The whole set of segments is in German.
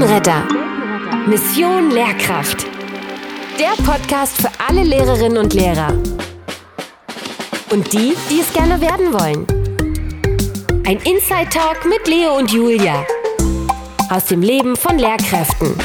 Weltenretter. Mission Lehrkraft. Der Podcast für alle Lehrerinnen und Lehrer. Und die, die es gerne werden wollen. Ein Inside Talk mit Leo und Julia. Aus dem Leben von Lehrkräften.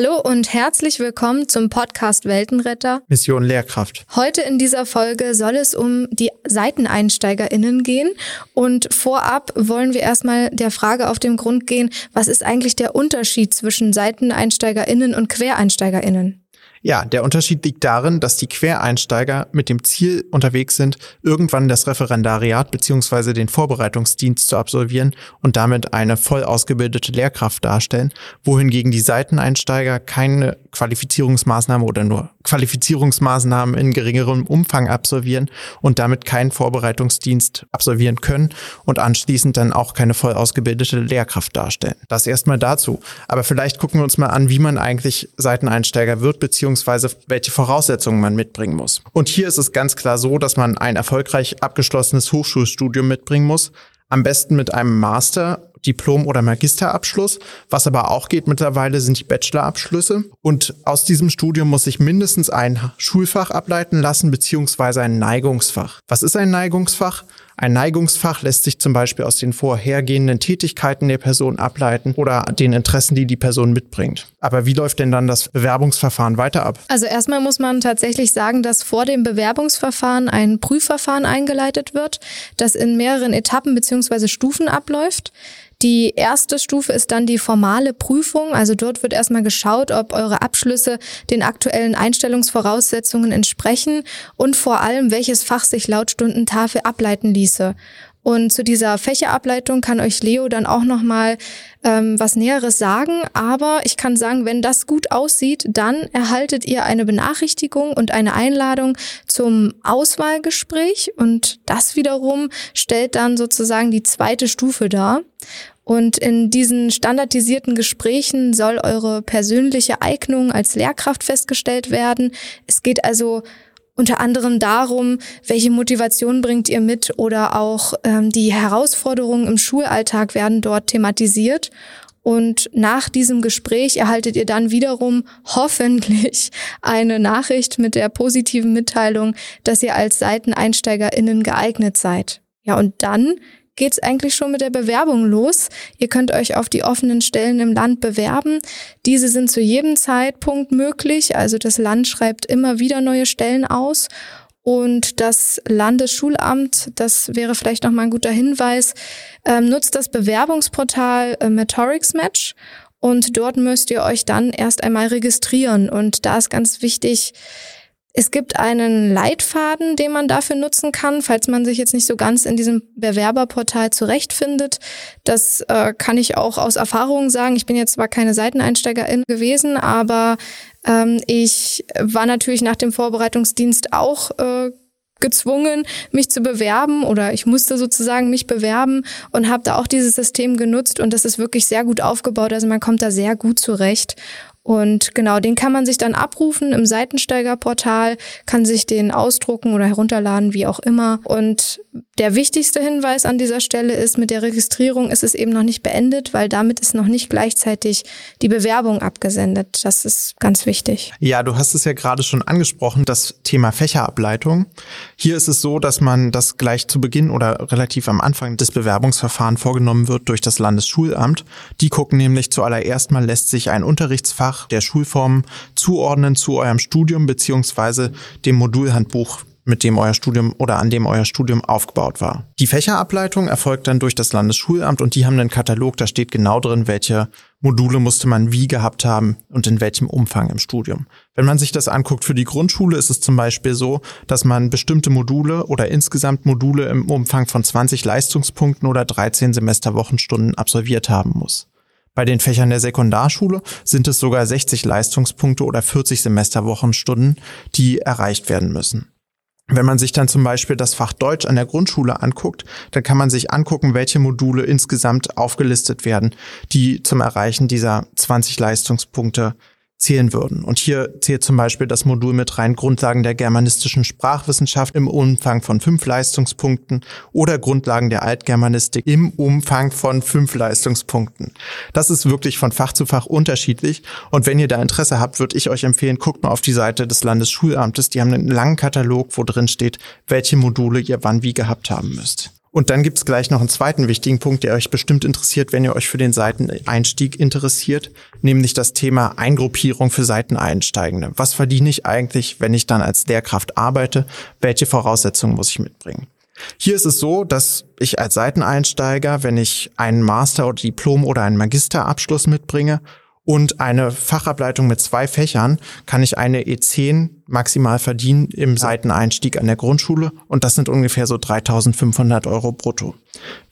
Hallo und herzlich willkommen zum Podcast Weltenretter. Mission Lehrkraft. Heute in dieser Folge soll es um die SeiteneinsteigerInnen gehen. Und vorab wollen wir erstmal der Frage auf den Grund gehen, was ist eigentlich der Unterschied zwischen SeiteneinsteigerInnen und QuereinsteigerInnen? Ja, der Unterschied liegt darin, dass die Quereinsteiger mit dem Ziel unterwegs sind, irgendwann das Referendariat bzw. den Vorbereitungsdienst zu absolvieren und damit eine voll ausgebildete Lehrkraft darstellen, wohingegen die Seiteneinsteiger keine Qualifizierungsmaßnahme oder nur Qualifizierungsmaßnahmen in geringerem Umfang absolvieren und damit keinen Vorbereitungsdienst absolvieren können und anschließend dann auch keine voll ausgebildete Lehrkraft darstellen. Das erstmal dazu. Aber vielleicht gucken wir uns mal an, wie man eigentlich Seiteneinsteiger wird, beziehungsweise welche Voraussetzungen man mitbringen muss. Und hier ist es ganz klar so, dass man ein erfolgreich abgeschlossenes Hochschulstudium mitbringen muss. Am besten mit einem Master Diplom- oder Magisterabschluss. Was aber auch geht mittlerweile sind die Bachelorabschlüsse. Und aus diesem Studium muss ich mindestens ein Schulfach ableiten lassen, beziehungsweise ein Neigungsfach. Was ist ein Neigungsfach? Ein Neigungsfach lässt sich zum Beispiel aus den vorhergehenden Tätigkeiten der Person ableiten oder den Interessen, die die Person mitbringt. Aber wie läuft denn dann das Bewerbungsverfahren weiter ab? Also erstmal muss man tatsächlich sagen, dass vor dem Bewerbungsverfahren ein Prüfverfahren eingeleitet wird, das in mehreren Etappen beziehungsweise Stufen abläuft. Die erste Stufe ist dann die formale Prüfung. Also dort wird erstmal geschaut, ob eure Abschlüsse den aktuellen Einstellungsvoraussetzungen entsprechen und vor allem, welches Fach sich laut Stundentafel ableiten ließe. Und zu dieser Fächerableitung kann euch Leo dann auch nochmal ähm, was Näheres sagen. Aber ich kann sagen, wenn das gut aussieht, dann erhaltet ihr eine Benachrichtigung und eine Einladung zum Auswahlgespräch. Und das wiederum stellt dann sozusagen die zweite Stufe dar. Und in diesen standardisierten Gesprächen soll eure persönliche Eignung als Lehrkraft festgestellt werden. Es geht also unter anderem darum, welche Motivation bringt ihr mit oder auch ähm, die Herausforderungen im Schulalltag werden dort thematisiert. Und nach diesem Gespräch erhaltet ihr dann wiederum hoffentlich eine Nachricht mit der positiven Mitteilung, dass ihr als SeiteneinsteigerInnen geeignet seid. Ja, und dann geht's eigentlich schon mit der Bewerbung los. Ihr könnt euch auf die offenen Stellen im Land bewerben. Diese sind zu jedem Zeitpunkt möglich. Also das Land schreibt immer wieder neue Stellen aus. Und das Landesschulamt, das wäre vielleicht noch mal ein guter Hinweis, ähm, nutzt das Bewerbungsportal äh, Metorix Match. Und dort müsst ihr euch dann erst einmal registrieren. Und da ist ganz wichtig, es gibt einen Leitfaden, den man dafür nutzen kann, falls man sich jetzt nicht so ganz in diesem Bewerberportal zurechtfindet. Das äh, kann ich auch aus Erfahrung sagen. Ich bin jetzt zwar keine Seiteneinsteigerin gewesen, aber ähm, ich war natürlich nach dem Vorbereitungsdienst auch äh, gezwungen, mich zu bewerben oder ich musste sozusagen mich bewerben und habe da auch dieses System genutzt und das ist wirklich sehr gut aufgebaut. Also man kommt da sehr gut zurecht. Und genau, den kann man sich dann abrufen im Seitensteigerportal, kann sich den ausdrucken oder herunterladen, wie auch immer. Und der wichtigste Hinweis an dieser Stelle ist, mit der Registrierung ist es eben noch nicht beendet, weil damit ist noch nicht gleichzeitig die Bewerbung abgesendet. Das ist ganz wichtig. Ja, du hast es ja gerade schon angesprochen, das Thema Fächerableitung. Hier ist es so, dass man das gleich zu Beginn oder relativ am Anfang des Bewerbungsverfahrens vorgenommen wird durch das Landesschulamt. Die gucken nämlich zuallererst mal, lässt sich ein Unterrichtsfach der Schulformen zuordnen zu eurem Studium beziehungsweise dem Modulhandbuch mit dem euer Studium oder an dem euer Studium aufgebaut war. Die Fächerableitung erfolgt dann durch das Landesschulamt und die haben einen Katalog, da steht genau drin, welche Module musste man wie gehabt haben und in welchem Umfang im Studium. Wenn man sich das anguckt für die Grundschule, ist es zum Beispiel so, dass man bestimmte Module oder insgesamt Module im Umfang von 20 Leistungspunkten oder 13 Semesterwochenstunden absolviert haben muss. Bei den Fächern der Sekundarschule sind es sogar 60 Leistungspunkte oder 40 Semesterwochenstunden, die erreicht werden müssen. Wenn man sich dann zum Beispiel das Fach Deutsch an der Grundschule anguckt, dann kann man sich angucken, welche Module insgesamt aufgelistet werden, die zum Erreichen dieser 20 Leistungspunkte zählen würden. Und hier zählt zum Beispiel das Modul mit rein Grundlagen der germanistischen Sprachwissenschaft im Umfang von fünf Leistungspunkten oder Grundlagen der Altgermanistik im Umfang von fünf Leistungspunkten. Das ist wirklich von Fach zu Fach unterschiedlich. Und wenn ihr da Interesse habt, würde ich euch empfehlen, guckt mal auf die Seite des Landesschulamtes. Die haben einen langen Katalog, wo drin steht, welche Module ihr wann wie gehabt haben müsst. Und dann gibt's gleich noch einen zweiten wichtigen Punkt, der euch bestimmt interessiert, wenn ihr euch für den Seiteneinstieg interessiert, nämlich das Thema Eingruppierung für Seiteneinsteigende. Was verdiene ich eigentlich, wenn ich dann als Lehrkraft arbeite? Welche Voraussetzungen muss ich mitbringen? Hier ist es so, dass ich als Seiteneinsteiger, wenn ich einen Master- oder Diplom- oder einen Magisterabschluss mitbringe und eine Fachableitung mit zwei Fächern kann ich eine E10 maximal verdienen im Seiteneinstieg an der Grundschule und das sind ungefähr so 3500 Euro brutto.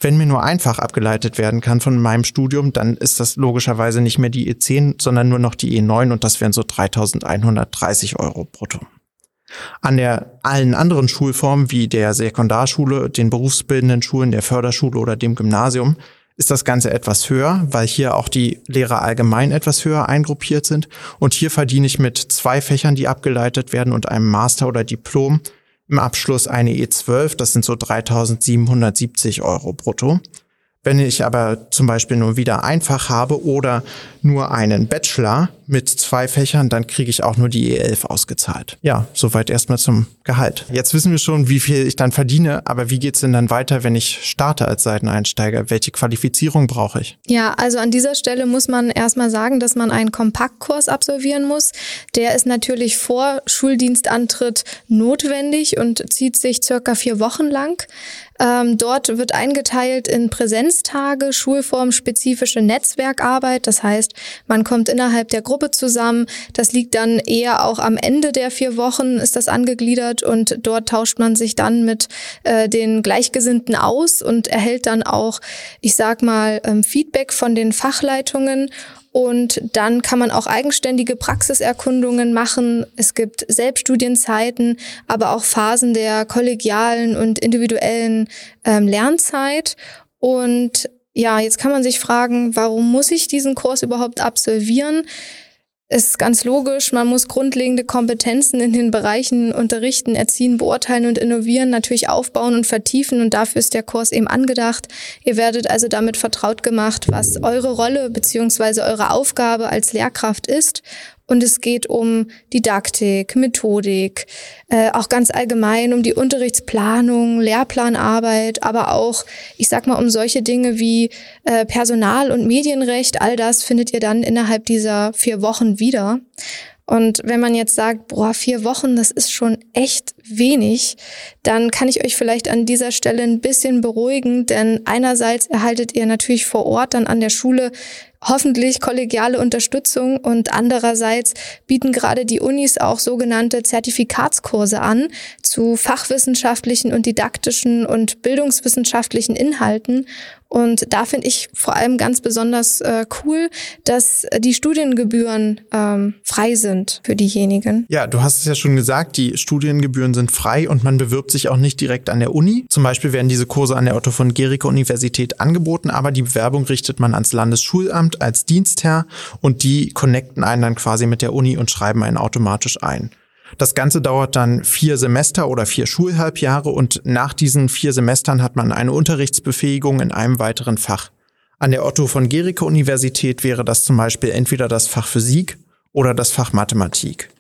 Wenn mir nur einfach abgeleitet werden kann von meinem Studium, dann ist das logischerweise nicht mehr die E10, sondern nur noch die E9 und das wären so 3130 Euro brutto. An der allen anderen Schulformen wie der Sekundarschule, den berufsbildenden Schulen, der Förderschule oder dem Gymnasium ist das Ganze etwas höher, weil hier auch die Lehrer allgemein etwas höher eingruppiert sind. Und hier verdiene ich mit zwei Fächern, die abgeleitet werden und einem Master oder Diplom im Abschluss eine E12. Das sind so 3770 Euro brutto. Wenn ich aber zum Beispiel nur wieder einfach habe oder nur einen Bachelor mit zwei Fächern, dann kriege ich auch nur die E11 ausgezahlt. Ja, soweit erstmal zum Gehalt. Jetzt wissen wir schon, wie viel ich dann verdiene, aber wie geht's denn dann weiter, wenn ich starte als Seiteneinsteiger? Welche Qualifizierung brauche ich? Ja, also an dieser Stelle muss man erstmal sagen, dass man einen Kompaktkurs absolvieren muss. Der ist natürlich vor Schuldienstantritt notwendig und zieht sich circa vier Wochen lang. Ähm, dort wird eingeteilt in Präsenztage, schulformspezifische Netzwerkarbeit. Das heißt, man kommt innerhalb der Gruppe zusammen. Das liegt dann eher auch am Ende der vier Wochen, ist das angegliedert und dort tauscht man sich dann mit äh, den Gleichgesinnten aus und erhält dann auch, ich sag mal, ähm, Feedback von den Fachleitungen und dann kann man auch eigenständige Praxiserkundungen machen. Es gibt Selbststudienzeiten, aber auch Phasen der kollegialen und individuellen ähm, Lernzeit. Und ja, jetzt kann man sich fragen, warum muss ich diesen Kurs überhaupt absolvieren? Ist ganz logisch, man muss grundlegende Kompetenzen in den Bereichen Unterrichten, Erziehen, Beurteilen und Innovieren natürlich aufbauen und vertiefen und dafür ist der Kurs eben angedacht. Ihr werdet also damit vertraut gemacht, was eure Rolle beziehungsweise eure Aufgabe als Lehrkraft ist und es geht um Didaktik, Methodik, äh, auch ganz allgemein um die Unterrichtsplanung, Lehrplanarbeit, aber auch, ich sag mal, um solche Dinge wie äh, Personal- und Medienrecht. All das findet ihr dann innerhalb dieser vier Wochen wieder. Und wenn man jetzt sagt, boah, vier Wochen, das ist schon echt wenig, dann kann ich euch vielleicht an dieser Stelle ein bisschen beruhigen, denn einerseits erhaltet ihr natürlich vor Ort dann an der Schule hoffentlich kollegiale Unterstützung und andererseits bieten gerade die Unis auch sogenannte Zertifikatskurse an zu fachwissenschaftlichen und didaktischen und bildungswissenschaftlichen Inhalten. Und da finde ich vor allem ganz besonders äh, cool, dass die Studiengebühren ähm, frei sind für diejenigen. Ja, du hast es ja schon gesagt, die Studiengebühren sind frei und man bewirbt sich auch nicht direkt an der Uni. Zum Beispiel werden diese Kurse an der Otto von Gericke Universität angeboten, aber die Bewerbung richtet man ans Landesschulamt als Dienstherr und die connecten einen dann quasi mit der Uni und schreiben einen automatisch ein. Das Ganze dauert dann vier Semester oder vier Schulhalbjahre und nach diesen vier Semestern hat man eine Unterrichtsbefähigung in einem weiteren Fach. An der Otto von Gericke Universität wäre das zum Beispiel entweder das Fach Physik oder das Fach Mathematik.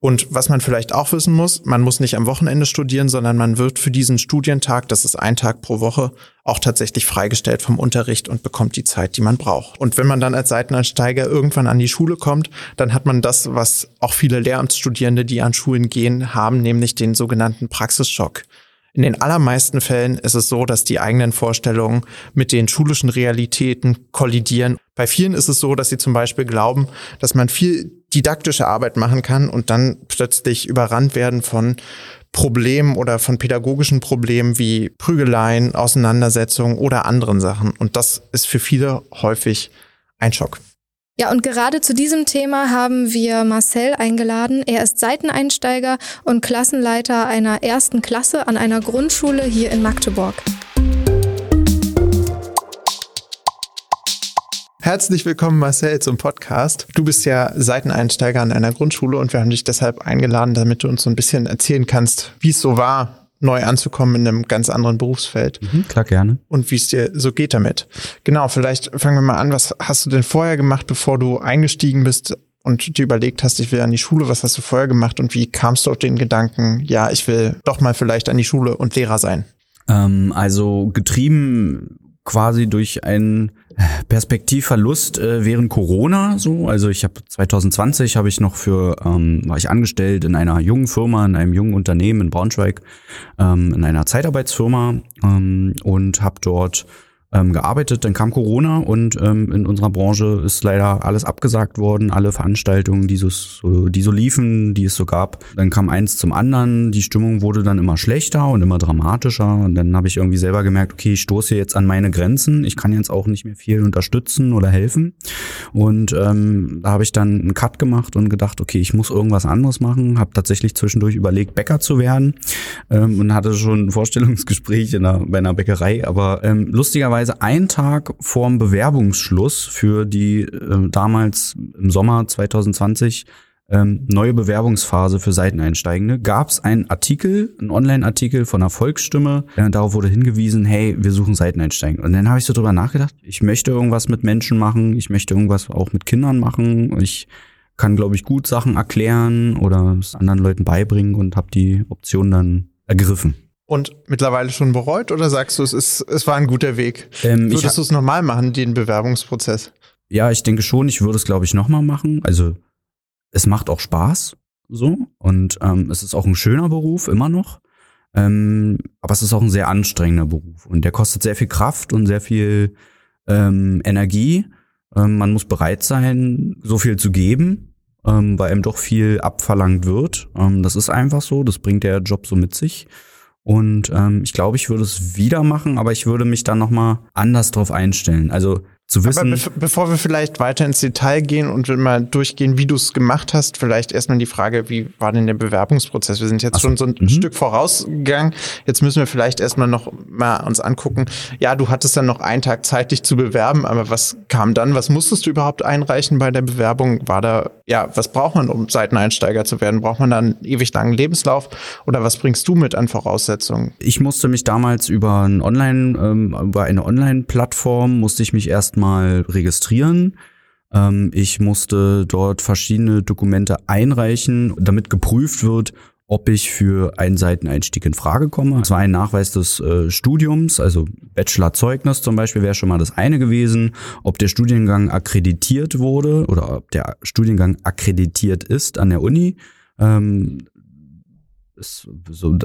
Und was man vielleicht auch wissen muss, man muss nicht am Wochenende studieren, sondern man wird für diesen Studientag, das ist ein Tag pro Woche, auch tatsächlich freigestellt vom Unterricht und bekommt die Zeit, die man braucht. Und wenn man dann als Seiteneinsteiger irgendwann an die Schule kommt, dann hat man das, was auch viele Lehramtsstudierende, die an Schulen gehen, haben, nämlich den sogenannten Praxisschock. In den allermeisten Fällen ist es so, dass die eigenen Vorstellungen mit den schulischen Realitäten kollidieren. Bei vielen ist es so, dass sie zum Beispiel glauben, dass man viel didaktische Arbeit machen kann und dann plötzlich überrannt werden von Problemen oder von pädagogischen Problemen wie Prügeleien, Auseinandersetzungen oder anderen Sachen. Und das ist für viele häufig ein Schock. Ja, und gerade zu diesem Thema haben wir Marcel eingeladen. Er ist Seiteneinsteiger und Klassenleiter einer ersten Klasse an einer Grundschule hier in Magdeburg. Herzlich willkommen, Marcel, zum Podcast. Du bist ja Seiteneinsteiger an einer Grundschule und wir haben dich deshalb eingeladen, damit du uns so ein bisschen erzählen kannst, wie es so war, neu anzukommen in einem ganz anderen Berufsfeld. Mhm, klar, gerne. Und wie es dir so geht damit. Genau, vielleicht fangen wir mal an. Was hast du denn vorher gemacht, bevor du eingestiegen bist und dir überlegt hast, ich will an die Schule? Was hast du vorher gemacht und wie kamst du auf den Gedanken, ja, ich will doch mal vielleicht an die Schule und Lehrer sein? Ähm, also getrieben quasi durch einen Perspektivverlust äh, während Corona so. Also ich habe 2020 habe ich noch für ähm, war ich angestellt in einer jungen Firma, in einem jungen Unternehmen in Braunschweig, ähm, in einer Zeitarbeitsfirma ähm, und habe dort ähm, gearbeitet. Dann kam Corona und ähm, in unserer Branche ist leider alles abgesagt worden, alle Veranstaltungen, die so, die so liefen, die es so gab. Dann kam eins zum anderen, die Stimmung wurde dann immer schlechter und immer dramatischer. Und dann habe ich irgendwie selber gemerkt, okay, ich stoße jetzt an meine Grenzen. Ich kann jetzt auch nicht mehr viel unterstützen oder helfen. Und ähm, da habe ich dann einen Cut gemacht und gedacht, okay, ich muss irgendwas anderes machen. Habe tatsächlich zwischendurch überlegt, Bäcker zu werden ähm, und hatte schon ein Vorstellungsgespräch in einer, bei einer Bäckerei. Aber ähm, lustigerweise lustigerweise einen Tag vorm Bewerbungsschluss für die äh, damals im Sommer 2020 ähm, neue Bewerbungsphase für Seiteneinsteigende, gab es einen Artikel, einen Online-Artikel von der Volksstimme, äh, darauf wurde hingewiesen, hey, wir suchen Seiteneinsteigende. Und dann habe ich so drüber nachgedacht, ich möchte irgendwas mit Menschen machen, ich möchte irgendwas auch mit Kindern machen, ich kann, glaube ich, gut Sachen erklären oder es anderen Leuten beibringen und habe die Option dann ergriffen. Und mittlerweile schon bereut oder sagst du, es ist, es war ein guter Weg? Ähm, Würdest du es nochmal machen, den Bewerbungsprozess? Ja, ich denke schon, ich würde es, glaube ich, nochmal machen. Also es macht auch Spaß so und ähm, es ist auch ein schöner Beruf, immer noch. Ähm, aber es ist auch ein sehr anstrengender Beruf und der kostet sehr viel Kraft und sehr viel ähm, Energie. Ähm, man muss bereit sein, so viel zu geben, ähm, weil einem doch viel abverlangt wird. Ähm, das ist einfach so, das bringt der Job so mit sich. Und ähm, ich glaube, ich würde es wieder machen, aber ich würde mich dann nochmal anders drauf einstellen. Also zu wissen. Aber bevor wir vielleicht weiter ins Detail gehen und mal durchgehen, wie du es gemacht hast, vielleicht erstmal die Frage, wie war denn der Bewerbungsprozess? Wir sind jetzt so, schon so ein mhm. Stück vorausgegangen. Jetzt müssen wir vielleicht erstmal noch mal uns angucken. Ja, du hattest dann noch einen Tag Zeit, dich zu bewerben, aber was kam dann? Was musstest du überhaupt einreichen bei der Bewerbung? War da, ja, was braucht man, um Seiteneinsteiger zu werden? Braucht man da einen ewig langen Lebenslauf? Oder was bringst du mit an Voraussetzungen? Ich musste mich damals über ein Online, ähm, über eine Online-Plattform musste ich mich erst erstmal registrieren. Ähm, ich musste dort verschiedene Dokumente einreichen, damit geprüft wird, ob ich für einen Seiteneinstieg in Frage komme. Es war ein Nachweis des äh, Studiums, also Bachelorzeugnis zum Beispiel wäre schon mal das eine gewesen, ob der Studiengang akkreditiert wurde oder ob der Studiengang akkreditiert ist an der Uni. Ähm, ist so,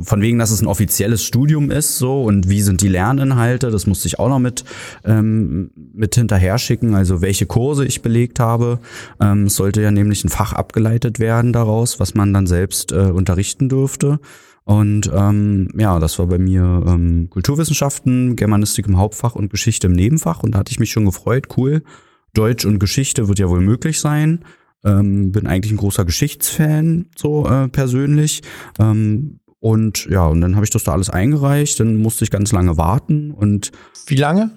von wegen, dass es ein offizielles Studium ist, so und wie sind die Lerninhalte, das musste ich auch noch mit ähm, mit hinterher schicken, also welche Kurse ich belegt habe. Ähm, es sollte ja nämlich ein Fach abgeleitet werden daraus, was man dann selbst äh, unterrichten dürfte. Und ähm, ja, das war bei mir ähm, Kulturwissenschaften, Germanistik im Hauptfach und Geschichte im Nebenfach. Und da hatte ich mich schon gefreut, cool. Deutsch und Geschichte wird ja wohl möglich sein. Ähm, bin eigentlich ein großer Geschichtsfan, so äh, persönlich. Ähm, und ja, und dann habe ich das da alles eingereicht, dann musste ich ganz lange warten und wie lange?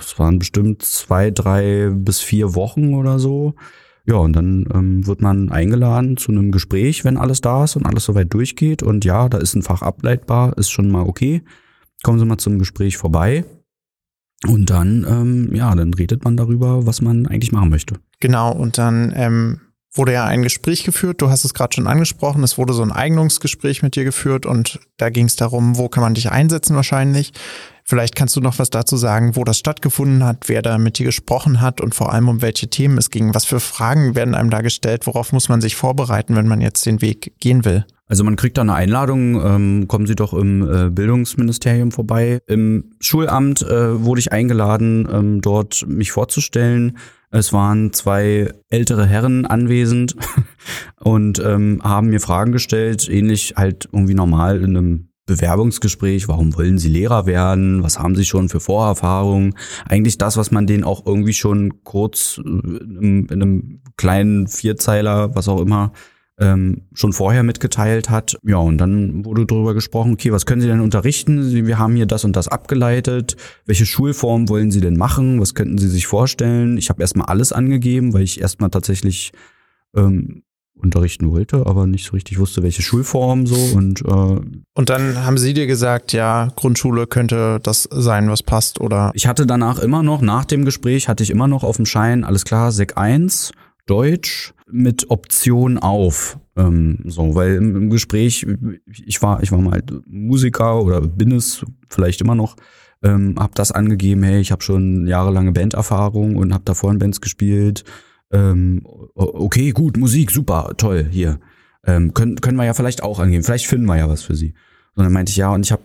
Es waren bestimmt zwei, drei bis vier Wochen oder so. Ja, und dann ähm, wird man eingeladen zu einem Gespräch, wenn alles da ist und alles soweit durchgeht. Und ja, da ist ein Fach ableitbar, ist schon mal okay. Kommen Sie mal zum Gespräch vorbei. Und dann, ähm, ja, dann redet man darüber, was man eigentlich machen möchte. Genau, und dann ähm, wurde ja ein Gespräch geführt. Du hast es gerade schon angesprochen. Es wurde so ein Eignungsgespräch mit dir geführt und da ging es darum, wo kann man dich einsetzen wahrscheinlich. Vielleicht kannst du noch was dazu sagen, wo das stattgefunden hat, wer da mit dir gesprochen hat und vor allem um welche Themen es ging. Was für Fragen werden einem da gestellt? Worauf muss man sich vorbereiten, wenn man jetzt den Weg gehen will? Also man kriegt da eine Einladung, ähm, kommen Sie doch im äh, Bildungsministerium vorbei. Im Schulamt äh, wurde ich eingeladen, ähm, dort mich vorzustellen. Es waren zwei ältere Herren anwesend und ähm, haben mir Fragen gestellt, ähnlich halt irgendwie normal in einem Bewerbungsgespräch, warum wollen Sie Lehrer werden, was haben Sie schon für Vorerfahrungen, eigentlich das, was man denen auch irgendwie schon kurz äh, in, in einem kleinen Vierzeiler, was auch immer, ähm, schon vorher mitgeteilt hat. Ja, und dann wurde darüber gesprochen, okay, was können Sie denn unterrichten? Wir haben hier das und das abgeleitet. Welche Schulform wollen Sie denn machen? Was könnten Sie sich vorstellen? Ich habe erstmal alles angegeben, weil ich erstmal tatsächlich ähm, unterrichten wollte, aber nicht so richtig wusste, welche Schulform so und äh, und dann haben sie dir gesagt, ja, Grundschule könnte das sein, was passt oder ich hatte danach immer noch nach dem Gespräch hatte ich immer noch auf dem Schein alles klar Sek 1 Deutsch mit Option auf. Ähm, so, weil im, im, Gespräch, ich war, ich war mal Musiker oder bin es vielleicht immer noch, ähm, habe das angegeben, hey, ich habe schon jahrelange Banderfahrung und habe davor in Bands gespielt. Ähm, okay, gut, Musik, super, toll, hier. Ähm, können, können wir ja vielleicht auch angeben. Vielleicht finden wir ja was für sie. Und dann meinte ich, ja, und ich habe,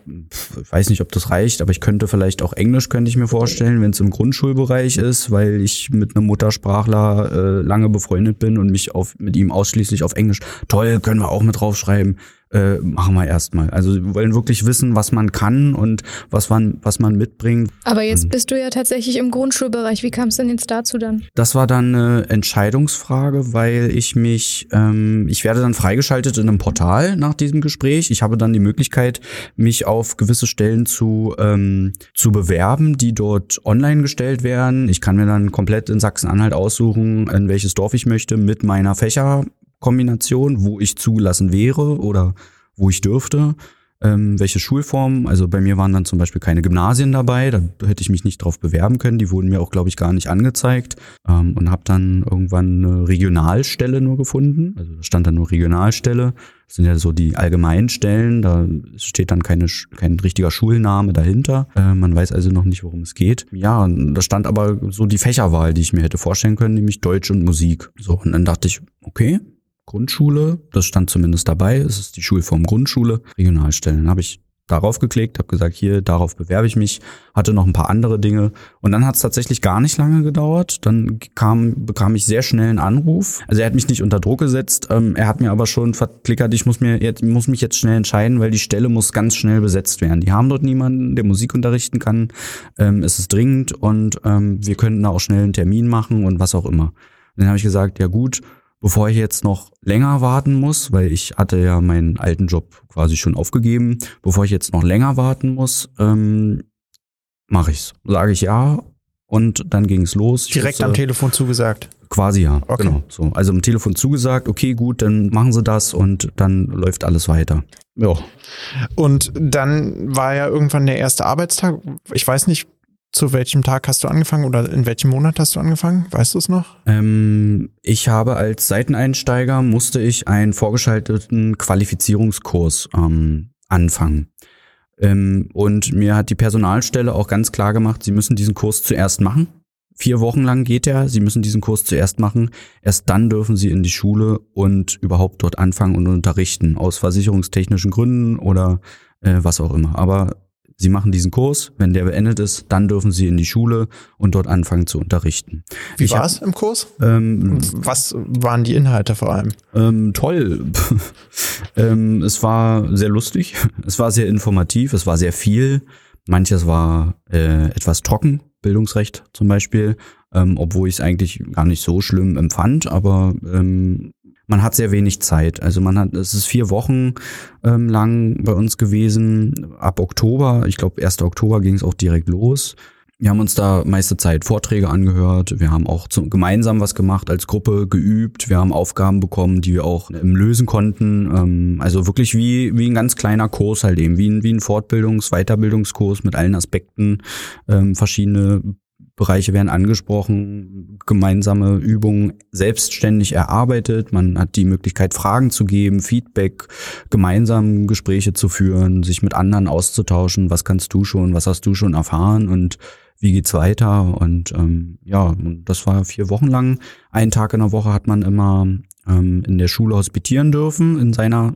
weiß nicht, ob das reicht, aber ich könnte vielleicht auch Englisch, könnte ich mir vorstellen, wenn es im Grundschulbereich ist, weil ich mit einem Muttersprachler äh, lange befreundet bin und mich auf, mit ihm ausschließlich auf Englisch. Toll, können wir auch mit draufschreiben äh, machen wir erstmal. Also wir wollen wirklich wissen, was man kann und was man, was man mitbringt. Aber jetzt bist du ja tatsächlich im Grundschulbereich. Wie kam es denn jetzt dazu dann? Das war dann eine Entscheidungsfrage, weil ich mich, ähm, ich werde dann freigeschaltet in einem Portal nach diesem Gespräch. Ich habe dann die Möglichkeit, mich auf gewisse Stellen zu, ähm, zu bewerben, die dort online gestellt werden. Ich kann mir dann komplett in Sachsen-Anhalt aussuchen, in welches Dorf ich möchte, mit meiner Fächer, Kombination, wo ich zugelassen wäre oder wo ich dürfte. Ähm, welche Schulformen, also bei mir waren dann zum Beispiel keine Gymnasien dabei, da hätte ich mich nicht drauf bewerben können, die wurden mir auch, glaube ich, gar nicht angezeigt ähm, und habe dann irgendwann eine Regionalstelle nur gefunden, also da stand dann nur Regionalstelle, das sind ja so die allgemeinen Stellen, da steht dann keine, kein richtiger Schulname dahinter, äh, man weiß also noch nicht, worum es geht. Ja, da stand aber so die Fächerwahl, die ich mir hätte vorstellen können, nämlich Deutsch und Musik. So, und dann dachte ich, okay, Grundschule, das stand zumindest dabei, es ist die Schulform Grundschule, Regionalstellen. Habe ich darauf geklickt, habe gesagt, hier, darauf bewerbe ich mich, hatte noch ein paar andere Dinge und dann hat es tatsächlich gar nicht lange gedauert. Dann kam, bekam ich sehr schnell einen Anruf. Also er hat mich nicht unter Druck gesetzt, ähm, er hat mir aber schon verklickert, ich muss mir jetzt, muss mich jetzt schnell entscheiden, weil die Stelle muss ganz schnell besetzt werden. Die haben dort niemanden, der Musik unterrichten kann. Ähm, es ist dringend und ähm, wir könnten da auch schnell einen Termin machen und was auch immer. Dann habe ich gesagt, ja gut, bevor ich jetzt noch länger warten muss, weil ich hatte ja meinen alten Job quasi schon aufgegeben, bevor ich jetzt noch länger warten muss, ähm, mache ich's. Sage ich ja und dann ging es los. Direkt wusste, am Telefon zugesagt. Quasi ja, okay. genau. So, also am Telefon zugesagt, okay, gut, dann machen sie das und dann läuft alles weiter. Ja. Und dann war ja irgendwann der erste Arbeitstag. Ich weiß nicht, zu welchem Tag hast du angefangen oder in welchem Monat hast du angefangen? Weißt du es noch? Ähm, ich habe als Seiteneinsteiger musste ich einen vorgeschalteten Qualifizierungskurs ähm, anfangen. Ähm, und mir hat die Personalstelle auch ganz klar gemacht, sie müssen diesen Kurs zuerst machen. Vier Wochen lang geht er. Sie müssen diesen Kurs zuerst machen. Erst dann dürfen Sie in die Schule und überhaupt dort anfangen und unterrichten. Aus versicherungstechnischen Gründen oder äh, was auch immer. Aber Sie machen diesen Kurs, wenn der beendet ist, dann dürfen Sie in die Schule und dort anfangen zu unterrichten. Wie war es im Kurs? Ähm, Was waren die Inhalte vor allem? Ähm, toll. ähm, es war sehr lustig, es war sehr informativ, es war sehr viel. Manches war äh, etwas trocken, Bildungsrecht zum Beispiel, ähm, obwohl ich es eigentlich gar nicht so schlimm empfand, aber ähm, man hat sehr wenig Zeit. Also man hat, es ist vier Wochen ähm, lang bei uns gewesen. Ab Oktober, ich glaube 1. Oktober ging es auch direkt los. Wir haben uns da meiste Zeit Vorträge angehört. Wir haben auch zum, gemeinsam was gemacht als Gruppe, geübt. Wir haben Aufgaben bekommen, die wir auch ähm, lösen konnten. Ähm, also wirklich wie, wie ein ganz kleiner Kurs halt eben, wie ein, wie ein Fortbildungs-, Weiterbildungskurs mit allen Aspekten, ähm, verschiedene Bereiche werden angesprochen, gemeinsame Übungen selbstständig erarbeitet. Man hat die Möglichkeit, Fragen zu geben, Feedback, gemeinsam Gespräche zu führen, sich mit anderen auszutauschen. Was kannst du schon, was hast du schon erfahren und wie geht's weiter? Und ähm, ja, das war vier Wochen lang. Einen Tag in der Woche hat man immer ähm, in der Schule hospitieren dürfen, in seiner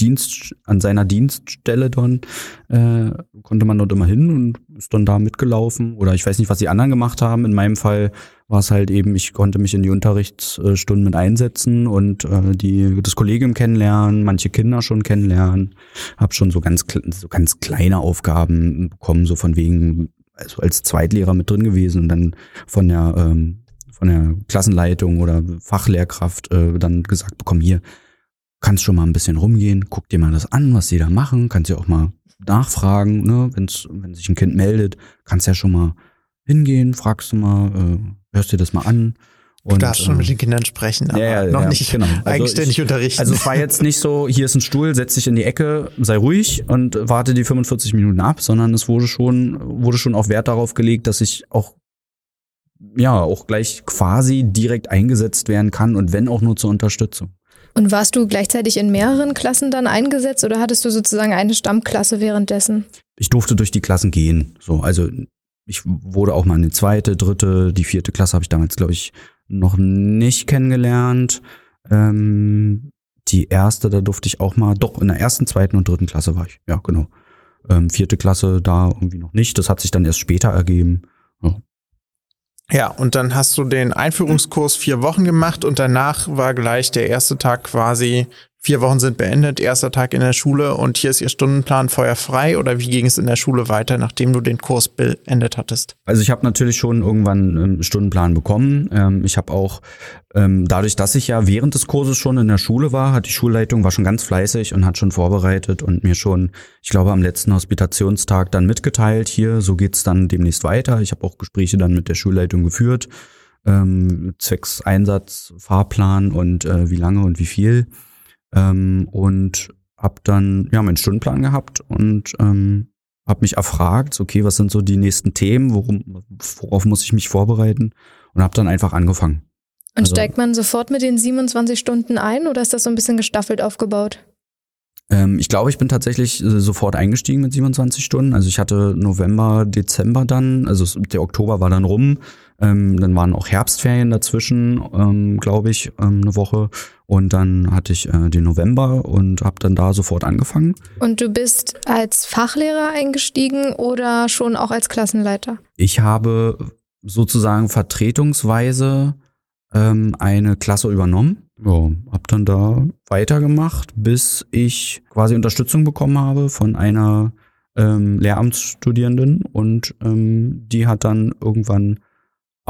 Dienst, an seiner Dienststelle dann, äh, konnte man dort immer hin und ist dann da mitgelaufen. Oder ich weiß nicht, was die anderen gemacht haben. In meinem Fall war es halt eben, ich konnte mich in die Unterrichtsstunden mit einsetzen und äh, die, das Kollegium kennenlernen, manche Kinder schon kennenlernen. Hab schon so ganz, so ganz kleine Aufgaben bekommen, so von wegen, also als Zweitlehrer mit drin gewesen und dann von der, ähm, von der Klassenleitung oder Fachlehrkraft äh, dann gesagt bekommen, hier, kannst schon mal ein bisschen rumgehen, guck dir mal das an, was sie da machen, kannst ja auch mal nachfragen, ne, wenn's, wenn sich ein Kind meldet, kannst ja schon mal hingehen, fragst du mal, äh, hörst dir das mal an. Und, du darfst schon äh, mit den Kindern sprechen, aber ja, ja, noch ja, nicht genau. also eigenständig ich, unterrichten. Also es war jetzt nicht so, hier ist ein Stuhl, setz dich in die Ecke, sei ruhig und warte die 45 Minuten ab, sondern es wurde schon, wurde schon auch Wert darauf gelegt, dass ich auch ja auch gleich quasi direkt eingesetzt werden kann und wenn auch nur zur Unterstützung. Und warst du gleichzeitig in mehreren Klassen dann eingesetzt oder hattest du sozusagen eine Stammklasse währenddessen? Ich durfte durch die Klassen gehen. So, also ich wurde auch mal in die zweite, dritte, die vierte Klasse habe ich damals, glaube ich, noch nicht kennengelernt. Ähm, die erste, da durfte ich auch mal, doch in der ersten, zweiten und dritten Klasse war ich. Ja, genau. Ähm, vierte Klasse da irgendwie noch nicht. Das hat sich dann erst später ergeben. Ja. Und dann hast du den Einführungskurs vier Wochen gemacht und danach war gleich der erste Tag quasi Vier Wochen sind beendet, erster Tag in der Schule und hier ist Ihr Stundenplan feuerfrei oder wie ging es in der Schule weiter, nachdem du den Kurs beendet hattest? Also ich habe natürlich schon irgendwann einen Stundenplan bekommen. Ähm, ich habe auch ähm, dadurch, dass ich ja während des Kurses schon in der Schule war, hat die Schulleitung war schon ganz fleißig und hat schon vorbereitet und mir schon, ich glaube, am letzten Hospitationstag dann mitgeteilt, hier, so geht's dann demnächst weiter. Ich habe auch Gespräche dann mit der Schulleitung geführt, ähm, zwecks Einsatz, Fahrplan und äh, wie lange und wie viel. Ähm, und habe dann ja meinen Stundenplan gehabt und ähm, habe mich erfragt, okay, was sind so die nächsten Themen, worum, worauf muss ich mich vorbereiten und habe dann einfach angefangen. Und also, steigt man sofort mit den 27 Stunden ein oder ist das so ein bisschen gestaffelt aufgebaut? Ähm, ich glaube, ich bin tatsächlich äh, sofort eingestiegen mit 27 Stunden. Also ich hatte November, Dezember dann, also der Oktober war dann rum. Ähm, dann waren auch Herbstferien dazwischen, ähm, glaube ich, ähm, eine Woche. Und dann hatte ich äh, den November und habe dann da sofort angefangen. Und du bist als Fachlehrer eingestiegen oder schon auch als Klassenleiter? Ich habe sozusagen vertretungsweise ähm, eine Klasse übernommen. Ja, hab dann da weitergemacht, bis ich quasi Unterstützung bekommen habe von einer ähm, Lehramtsstudierenden und ähm, die hat dann irgendwann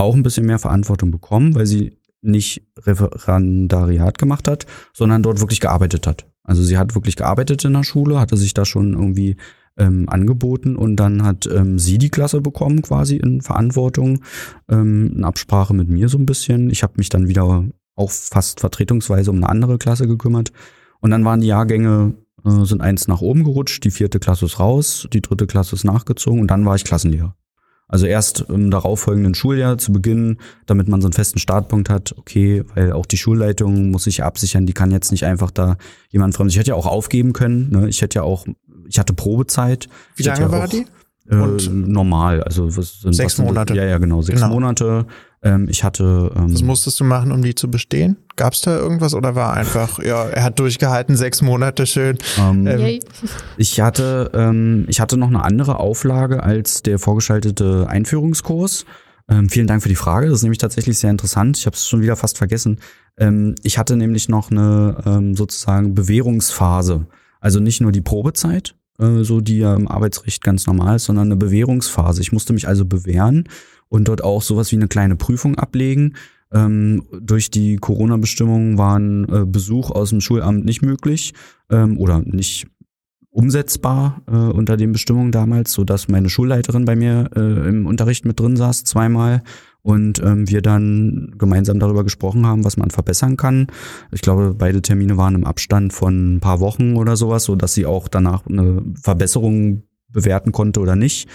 auch ein bisschen mehr Verantwortung bekommen, weil sie nicht Referendariat gemacht hat, sondern dort wirklich gearbeitet hat. Also sie hat wirklich gearbeitet in der Schule, hatte sich da schon irgendwie ähm, angeboten und dann hat ähm, sie die Klasse bekommen quasi in Verantwortung, ähm, in Absprache mit mir so ein bisschen. Ich habe mich dann wieder auch fast vertretungsweise um eine andere Klasse gekümmert und dann waren die Jahrgänge äh, sind eins nach oben gerutscht, die vierte Klasse ist raus, die dritte Klasse ist nachgezogen und dann war ich Klassenlehrer. Also erst im darauffolgenden Schuljahr zu Beginn, damit man so einen festen Startpunkt hat, okay, weil auch die Schulleitung muss sich absichern, die kann jetzt nicht einfach da jemand fremd. Ich hätte ja auch aufgeben können, ne? Ich hätte ja auch, ich hatte Probezeit. Wie lange ja war die? Äh, normal, also was sind sechs was Monate. Ja, ja, genau, sechs genau. Monate. Ähm, ich hatte. Ähm, was musstest du machen, um die zu bestehen? Gab es da irgendwas oder war einfach, ja, er hat durchgehalten, sechs Monate schön. Ähm, ähm, ich hatte, ähm, ich hatte noch eine andere Auflage als der vorgeschaltete Einführungskurs. Ähm, vielen Dank für die Frage. Das ist nämlich tatsächlich sehr interessant. Ich habe es schon wieder fast vergessen. Ähm, ich hatte nämlich noch eine ähm, sozusagen Bewährungsphase. Also nicht nur die Probezeit, äh, so die ja im Arbeitsrecht ganz normal ist, sondern eine Bewährungsphase. Ich musste mich also bewähren und dort auch sowas wie eine kleine Prüfung ablegen. Ähm, durch die Corona-Bestimmungen waren äh, Besuch aus dem Schulamt nicht möglich ähm, oder nicht umsetzbar äh, unter den Bestimmungen damals, so dass meine Schulleiterin bei mir äh, im Unterricht mit drin saß zweimal und ähm, wir dann gemeinsam darüber gesprochen haben, was man verbessern kann. Ich glaube, beide Termine waren im Abstand von ein paar Wochen oder sowas, so dass sie auch danach eine Verbesserung bewerten konnte oder nicht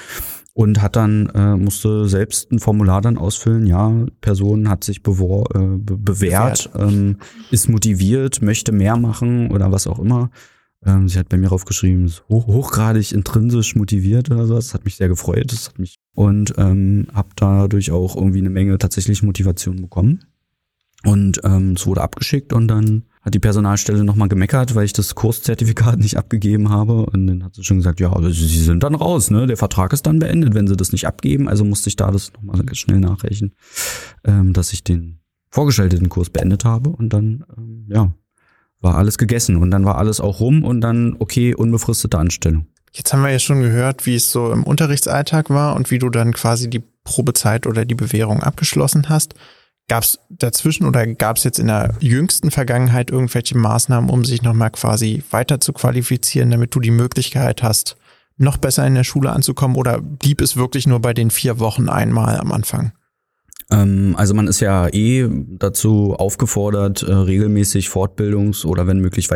und hat dann äh, musste selbst ein Formular dann ausfüllen. Ja, Person hat sich bewor äh, be bewährt, ähm, ist motiviert, möchte mehr machen oder was auch immer. Ähm, sie hat bei mir aufgeschrieben, ist hoch, hochgradig intrinsisch motiviert oder so. Das hat mich sehr gefreut. Das hat mich und ähm, habe dadurch auch irgendwie eine Menge tatsächlich Motivation bekommen. Und ähm, es wurde abgeschickt und dann hat die Personalstelle nochmal gemeckert, weil ich das Kurszertifikat nicht abgegeben habe. Und dann hat sie schon gesagt, ja, also sie sind dann raus, ne? Der Vertrag ist dann beendet, wenn sie das nicht abgeben. Also musste ich da das nochmal ganz schnell nachrechnen, ähm, dass ich den vorgeschalteten Kurs beendet habe. Und dann, ähm, ja, war alles gegessen. Und dann war alles auch rum und dann, okay, unbefristete Anstellung. Jetzt haben wir ja schon gehört, wie es so im Unterrichtsalltag war und wie du dann quasi die Probezeit oder die Bewährung abgeschlossen hast. Gab es dazwischen oder gab es jetzt in der jüngsten Vergangenheit irgendwelche Maßnahmen, um sich nochmal quasi weiter zu qualifizieren, damit du die Möglichkeit hast, noch besser in der Schule anzukommen oder blieb es wirklich nur bei den vier Wochen einmal am Anfang? Ähm, also man ist ja eh dazu aufgefordert, äh, regelmäßig Fortbildungs- oder wenn möglich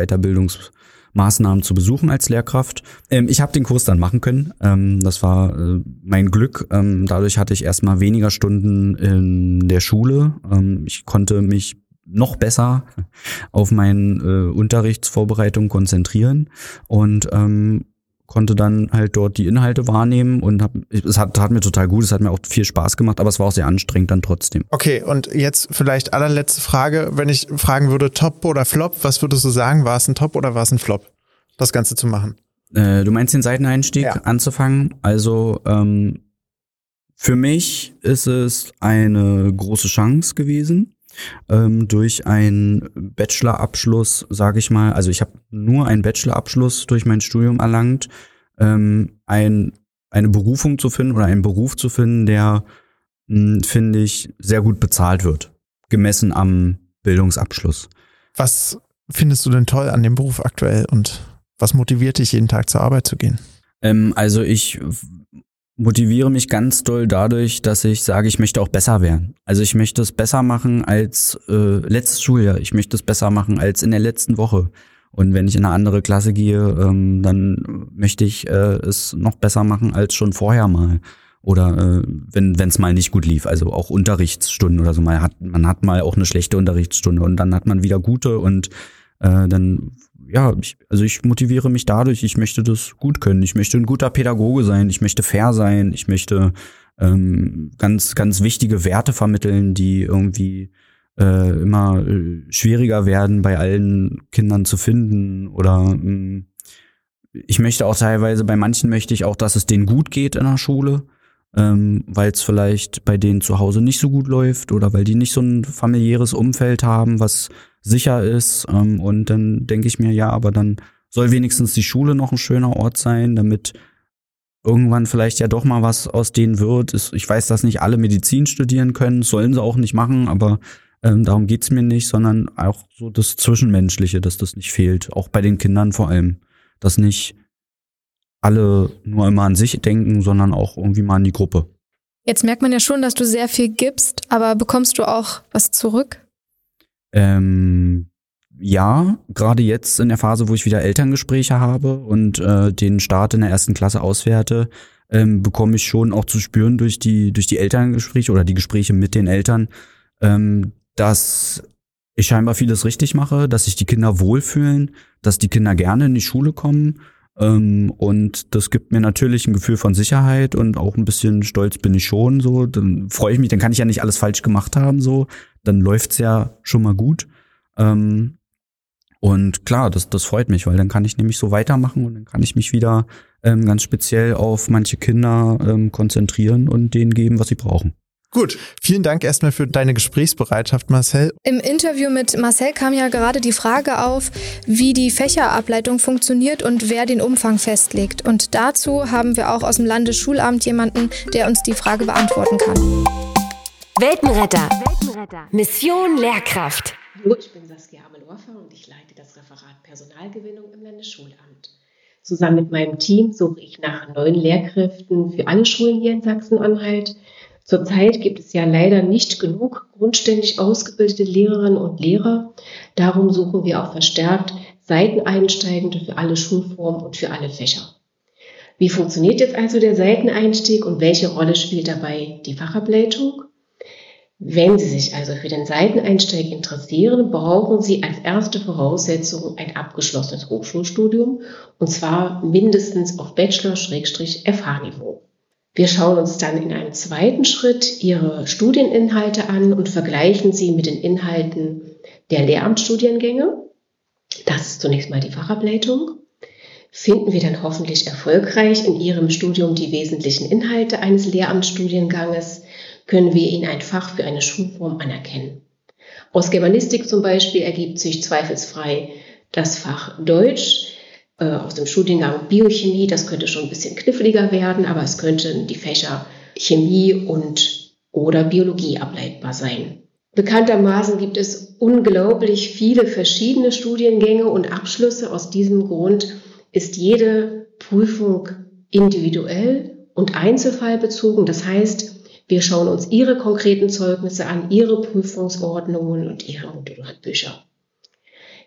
Weiterbildungsmaßnahmen zu besuchen als Lehrkraft. Ähm, ich habe den Kurs dann machen können. Ähm, das war äh, mein Glück. Ähm, dadurch hatte ich erstmal weniger Stunden in der Schule. Ähm, ich konnte mich noch besser auf meine äh, Unterrichtsvorbereitung konzentrieren und ähm, konnte dann halt dort die Inhalte wahrnehmen und hab, es hat, hat mir total gut, es hat mir auch viel Spaß gemacht, aber es war auch sehr anstrengend dann trotzdem. Okay, und jetzt vielleicht allerletzte Frage, wenn ich fragen würde, Top oder Flop, was würdest du sagen, war es ein Top oder war es ein Flop, das Ganze zu machen? Äh, du meinst den Seiteneinstieg Ja. anzufangen? Also ähm, für mich ist es eine große Chance gewesen. Ähm, durch einen Bachelorabschluss, sage ich mal, also ich habe nur einen Bachelorabschluss durch mein Studium erlangt, ähm, ein, eine Berufung zu finden oder einen Beruf zu finden, der, mh, finde ich, sehr gut bezahlt wird, gemessen am Bildungsabschluss. Was findest du denn toll an dem Beruf aktuell und was motiviert dich jeden Tag zur Arbeit zu gehen? Ähm, also ich motiviere mich ganz doll dadurch, dass ich sage, ich möchte auch besser werden. Also ich möchte es besser machen als äh, letztes Schuljahr. Ich möchte es besser machen als in der letzten Woche. Und wenn ich in eine andere Klasse gehe, ähm, dann möchte ich äh, es noch besser machen als schon vorher mal. Oder äh, wenn es mal nicht gut lief, also auch Unterrichtsstunden oder so mal hat man hat mal auch eine schlechte Unterrichtsstunde und dann hat man wieder gute und äh, dann ja, ich, also ich motiviere mich dadurch, ich möchte das gut können, ich möchte ein guter Pädagoge sein, ich möchte fair sein, ich möchte ähm, ganz, ganz wichtige Werte vermitteln, die irgendwie äh, immer äh, schwieriger werden bei allen Kindern zu finden oder mh, ich möchte auch teilweise, bei manchen möchte ich auch, dass es denen gut geht in der Schule, ähm, weil es vielleicht bei denen zu Hause nicht so gut läuft oder weil die nicht so ein familiäres Umfeld haben, was sicher ist. Ähm, und dann denke ich mir, ja, aber dann soll wenigstens die Schule noch ein schöner Ort sein, damit irgendwann vielleicht ja doch mal was aus denen wird. Ich weiß, dass nicht alle Medizin studieren können, sollen sie auch nicht machen, aber ähm, darum geht's mir nicht, sondern auch so das Zwischenmenschliche, dass das nicht fehlt, auch bei den Kindern vor allem, dass nicht alle nur immer an sich denken, sondern auch irgendwie mal an die Gruppe. Jetzt merkt man ja schon, dass du sehr viel gibst, aber bekommst du auch was zurück? Ähm, ja, gerade jetzt in der Phase, wo ich wieder Elterngespräche habe und äh, den Start in der ersten Klasse auswerte, ähm, bekomme ich schon auch zu spüren durch die, durch die Elterngespräche oder die Gespräche mit den Eltern, ähm, dass ich scheinbar vieles richtig mache, dass sich die Kinder wohlfühlen, dass die Kinder gerne in die Schule kommen. Ähm, und das gibt mir natürlich ein Gefühl von Sicherheit und auch ein bisschen stolz bin ich schon so. Dann freue ich mich, dann kann ich ja nicht alles falsch gemacht haben, so. Dann läuft's ja schon mal gut. Ähm, und klar, das, das freut mich, weil dann kann ich nämlich so weitermachen und dann kann ich mich wieder ähm, ganz speziell auf manche Kinder ähm, konzentrieren und denen geben, was sie brauchen. Gut, vielen Dank erstmal für deine Gesprächsbereitschaft, Marcel. Im Interview mit Marcel kam ja gerade die Frage auf, wie die Fächerableitung funktioniert und wer den Umfang festlegt. Und dazu haben wir auch aus dem Landesschulamt jemanden, der uns die Frage beantworten kann. Weltenretter. Mission Lehrkraft. Hallo, ich bin Saskia Amelorfer und ich leite das Referat Personalgewinnung im Landesschulamt. Zusammen mit meinem Team suche ich nach neuen Lehrkräften für alle Schulen hier in Sachsen-Anhalt. Zurzeit gibt es ja leider nicht genug grundständig ausgebildete Lehrerinnen und Lehrer. Darum suchen wir auch verstärkt Seiteneinsteigende für alle Schulformen und für alle Fächer. Wie funktioniert jetzt also der Seiteneinstieg und welche Rolle spielt dabei die Fachableitung? Wenn Sie sich also für den Seiteneinsteig interessieren, brauchen Sie als erste Voraussetzung ein abgeschlossenes Hochschulstudium und zwar mindestens auf Bachelor-FH-Niveau. Wir schauen uns dann in einem zweiten Schritt Ihre Studieninhalte an und vergleichen sie mit den Inhalten der Lehramtsstudiengänge. Das ist zunächst mal die Fachableitung. Finden wir dann hoffentlich erfolgreich in Ihrem Studium die wesentlichen Inhalte eines Lehramtsstudienganges, können wir Ihnen ein Fach für eine Schulform anerkennen. Aus Germanistik zum Beispiel ergibt sich zweifelsfrei das Fach Deutsch, äh, aus dem Studiengang Biochemie, das könnte schon ein bisschen kniffliger werden, aber es könnten die Fächer Chemie und oder Biologie ableitbar sein. Bekanntermaßen gibt es unglaublich viele verschiedene Studiengänge und Abschlüsse. Aus diesem Grund ist jede Prüfung individuell und einzelfallbezogen. Das heißt, wir schauen uns Ihre konkreten Zeugnisse an, Ihre Prüfungsordnungen und Ihre Modulhandbücher.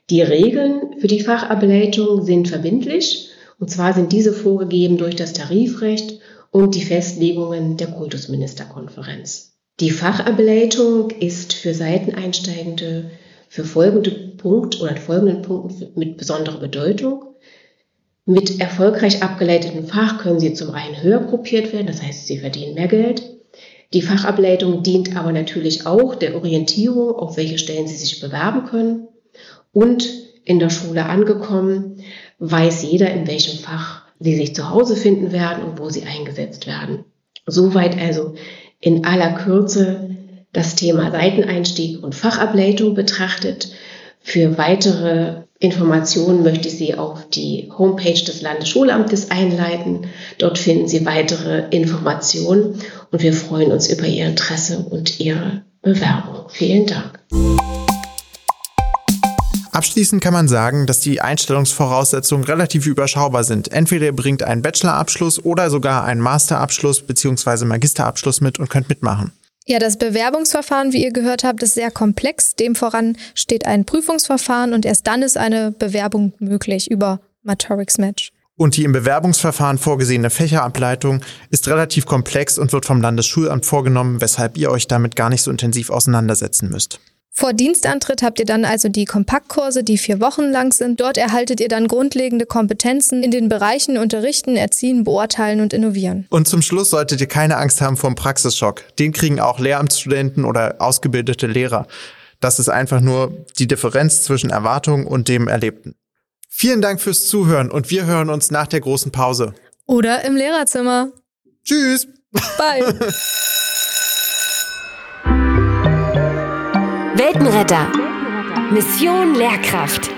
Die Regeln für die Fachableitung sind verbindlich. Und zwar sind diese vorgegeben durch das Tarifrecht und die Festlegungen der Kultusministerkonferenz. Die Fachableitung ist für Seiteneinsteigende für folgende Punkt oder folgenden Punkten mit besonderer Bedeutung. Mit erfolgreich abgeleitetem Fach können Sie zum einen höher gruppiert werden, das heißt, Sie verdienen mehr Geld. Die Fachableitung dient aber natürlich auch der Orientierung, auf welche Stellen Sie sich bewerben können. Und in der Schule angekommen, weiß jeder, in welchem Fach Sie sich zu Hause finden werden und wo Sie eingesetzt werden. Soweit also in aller Kürze das Thema Seiteneinstieg und Fachableitung betrachtet. Für weitere Informationen möchte ich Sie auf die Homepage des Landesschulamtes einleiten. Dort finden Sie weitere Informationen und wir freuen uns über Ihr Interesse und Ihre Bewerbung. Vielen Dank. Abschließend kann man sagen, dass die Einstellungsvoraussetzungen relativ überschaubar sind. Entweder ihr bringt einen Bachelorabschluss oder sogar einen Masterabschluss bzw. Magisterabschluss mit und könnt mitmachen. Ja, das Bewerbungsverfahren, wie ihr gehört habt, ist sehr komplex. Dem voran steht ein Prüfungsverfahren und erst dann ist eine Bewerbung möglich über Maturix Match. Und die im Bewerbungsverfahren vorgesehene Fächerableitung ist relativ komplex und wird vom Landesschulamt vorgenommen, weshalb ihr euch damit gar nicht so intensiv auseinandersetzen müsst. Vor Dienstantritt habt ihr dann also die Kompaktkurse, die vier Wochen lang sind. Dort erhaltet ihr dann grundlegende Kompetenzen in den Bereichen Unterrichten, Erziehen, Beurteilen und Innovieren. Und zum Schluss solltet ihr keine Angst haben vor dem Praxisschock. Den kriegen auch Lehramtsstudenten oder ausgebildete Lehrer. Das ist einfach nur die Differenz zwischen Erwartungen und dem Erlebten. Vielen Dank fürs Zuhören und wir hören uns nach der großen Pause. Oder im Lehrerzimmer. Tschüss. Bye. Weltenretter. Mission Lehrkraft.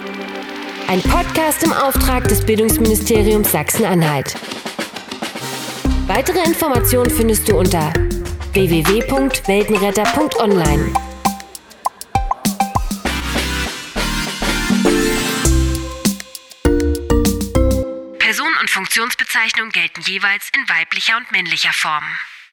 Ein Podcast im Auftrag des Bildungsministeriums Sachsen-Anhalt. Weitere Informationen findest du unter www.weltenretter.online. Person und Funktionsbezeichnung gelten jeweils in weiblicher und männlicher Form.